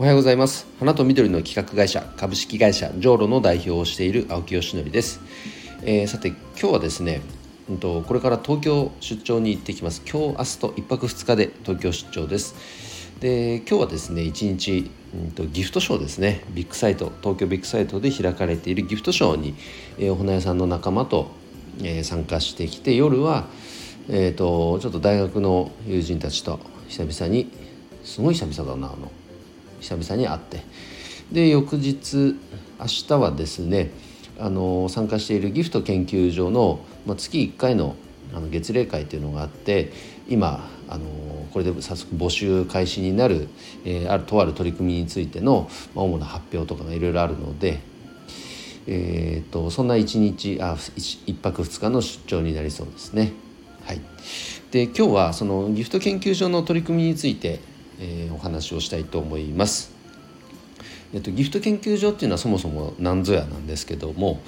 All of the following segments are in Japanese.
おはようございます。花と緑の企画会社株式会社ジョーロの代表をしている青木よしのりです、えー、さて今日はですねうんとこれから東京出張に行ってきます。今日明日と1泊2日で東京出張です。で今日はですね1日、うんと、ギフトショーですね。ビッグサイト東京ビッグサイトで開かれているギフトショーに、えー、お花屋さんの仲間と、えー、参加してきて夜は、えーと、とちょっと大学の友人たちと久々にすごい久々だなあの久々に会ってで翌日明日はですねあの参加しているギフト研究所の、まあ、月1回のあの月例会というのがあって今あのこれで早速募集開始になる、えー、あるとある取り組みについての、まあ、主な発表とかがいろいろあるので、えーと、そんな1日あ 1, 1泊2日の出張になりそうですね。はい、で今日はそのギフト研究所の取り組みについてえー、お話をしたいと思います。えっと、ギフト研究所っていうのはそもそも何ぞやなんですけども、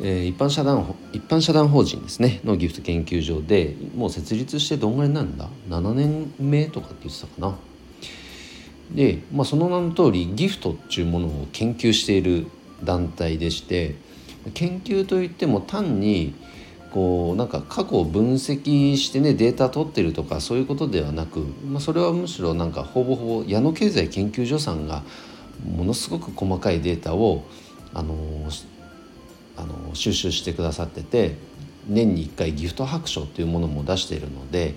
えー、一般社団一般社団法人ですねのギフト研究所でもう設立してどんぐらいになるんだ？7年目とかって言ってたかな。で、まあ、その名の通りギフトっていうものを研究している団体でして研究といっても単にこうなんか過去を分析してねデータ取ってるとかそういうことではなく、まあ、それはむしろなんかほぼほぼ矢野経済研究所さんがものすごく細かいデータをあのあの収集してくださってて年に1回ギフト白書っていうものも出しているので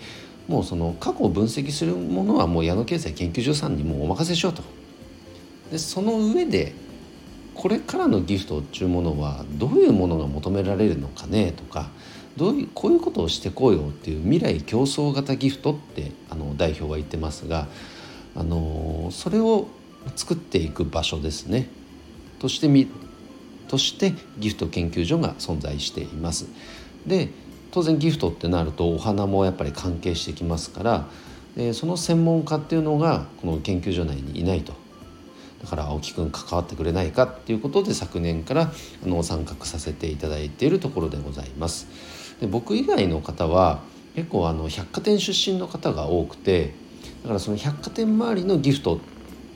もうその過去を分析するものはもう矢野経済研究所さんにもうお任せしようと。でその上でこれからのギフトっていうものはどういうものが求められるのかねとかどういうこういうことをしてこうよっていう未来競争型ギフトってあの代表は言ってますがあのそれを作っていく場所ですねとしてみとしてギフト研究所が存在しています。で当然ギフトってなるとお花もやっぱり関係してきますからでその専門家っていうのがこの研究所内にいないとだから青木くん関わってくれないかっていうことで昨年からあの参画させていただいているところでございます。で僕以外の方は結構あの百貨店出身の方が多くてだからその百貨店周りのギフト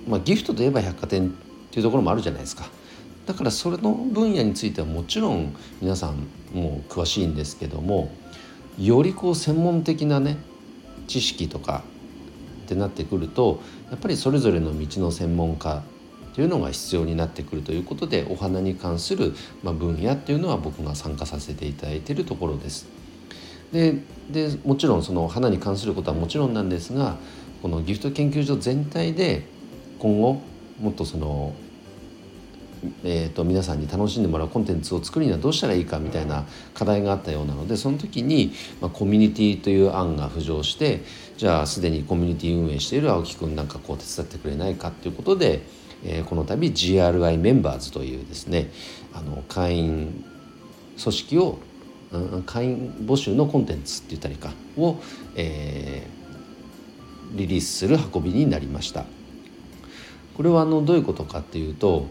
まあギフトといえば百貨店っていうところもあるじゃないですか。だからそれの分野についてはもちろん皆さんもう詳しいんですけどもよりこう専門的なね知識とかってなってくるとやっぱりそれぞれの道の専門家というのが必要になってくるということでお花に関する、ま分野っていうのは僕が参加させていただいているところです。でもちろんその花に関することはもちろんなんですがこのギフト研究所全体で今後もっとそのえーと、皆さんに楽しんでもらうコンテンツを作るにはどうしたらいいかみたいな課題があったようなのでその時に、まあ、コミュニティという案が浮上してじゃあすでにコミュニティ運営している青木くんなんかこう手伝ってくれないかっていうことで、えー、この度 GRI メンバーズというですねあの会員組織を、うん、会員募集のコンテンツって言ったりかを、えー、リリースする運びになりました。これはあのどういうことかっていうと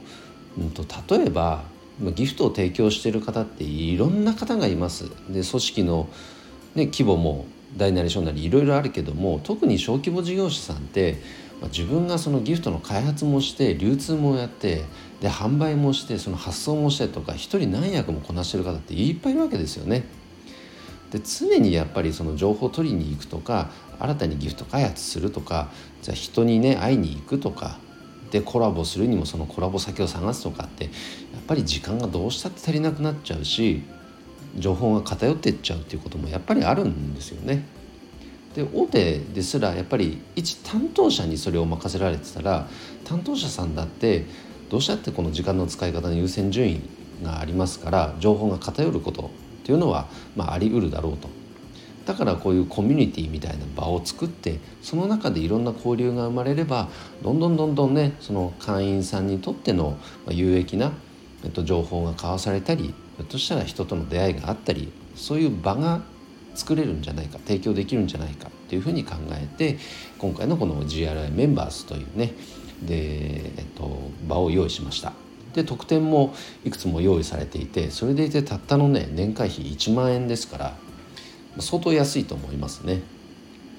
うんと、例えばギフトを提供している方っていろんな方がいます。で組織の、ね、規模も大なり小なりいろいろあるけども特に小規模事業者さんって、まあ、自分がそのギフトの開発もして流通もやってで販売もしてその発送もしてとか一人何役もこなしてる方っていっぱいいるわけですよね。で常にやっぱりその情報を取りに行くとか新たにギフト開発するとかじゃあ人にね会いに行くとかでコラボするにもそのコラボ先を探すとかってやっぱり時間がどうしたって足りなくなっちゃうし情報が偏ってっちゃうっていうこともやっぱりあるんですよね。で大手ですらやっぱり一担当者にそれを任せられてたら担当者さんだってどうしたってこの時間の使い方の優先順位がありますから情報が偏ることっていうのは、まあ、あり得るだろうと。だからこういうコミュニティみたいな場を作ってその中でいろんな交流が生まれればどんどんどんどんねその会員さんにとっての有益な、えっと、情報が交わされたりひょっとしたら人との出会いがあったりそういう場が作れるんじゃないか提供できるんじゃないかっていうふうに考えて今回のこの GRI メンバーズというねで、えっと、場を用意しました。で特典もいくつも用意されていてそれでいてたったのね年会費1万円ですから相当安いと思いますね。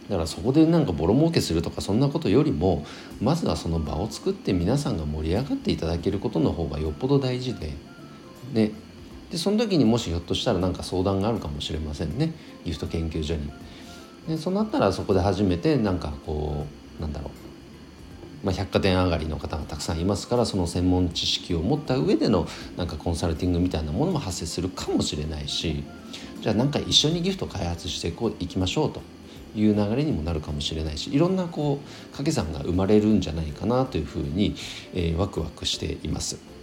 だからそこでなんかボロ儲けするとかそんなことよりもまずはその場を作って皆さんが盛り上がっていただけることの方がよっぽど大事でねでその時にもしひょっとしたら何か相談があるかもしれませんねギフト研究所に。でそうなったらそこで初めてなんかこうなんだろう、まあ、百貨店上がりの方がたくさんいますからその専門知識を持った上でのなんかコンサルティングみたいなものも発生するかもしれないしじゃあなんか一緒にギフト開発していこういきましょうという流れにもなるかもしれないしいろんなこう掛け算が生まれるんじゃないかなというふうに、えー、ワクワクしています。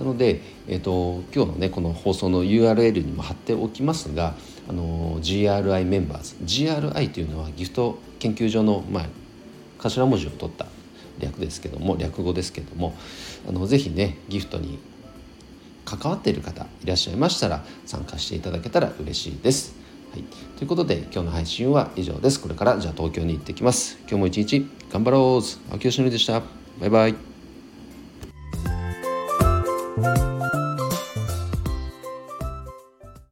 なので、えーと、今日のねこの放送の URL にも貼っておきますがあの GRI メンバーズ GRI というのはギフト研究所の、まあ、頭文字を取った略ですけども略語ですけどもあのぜひねギフトに関わっている方いらっしゃいましたら参加していただけたら嬉しいです。はい、ということで今日の配信は以上です。これからじゃあ東京に行ってきます。今日も一日頑張ろう青木よしのりでした。バイバイ。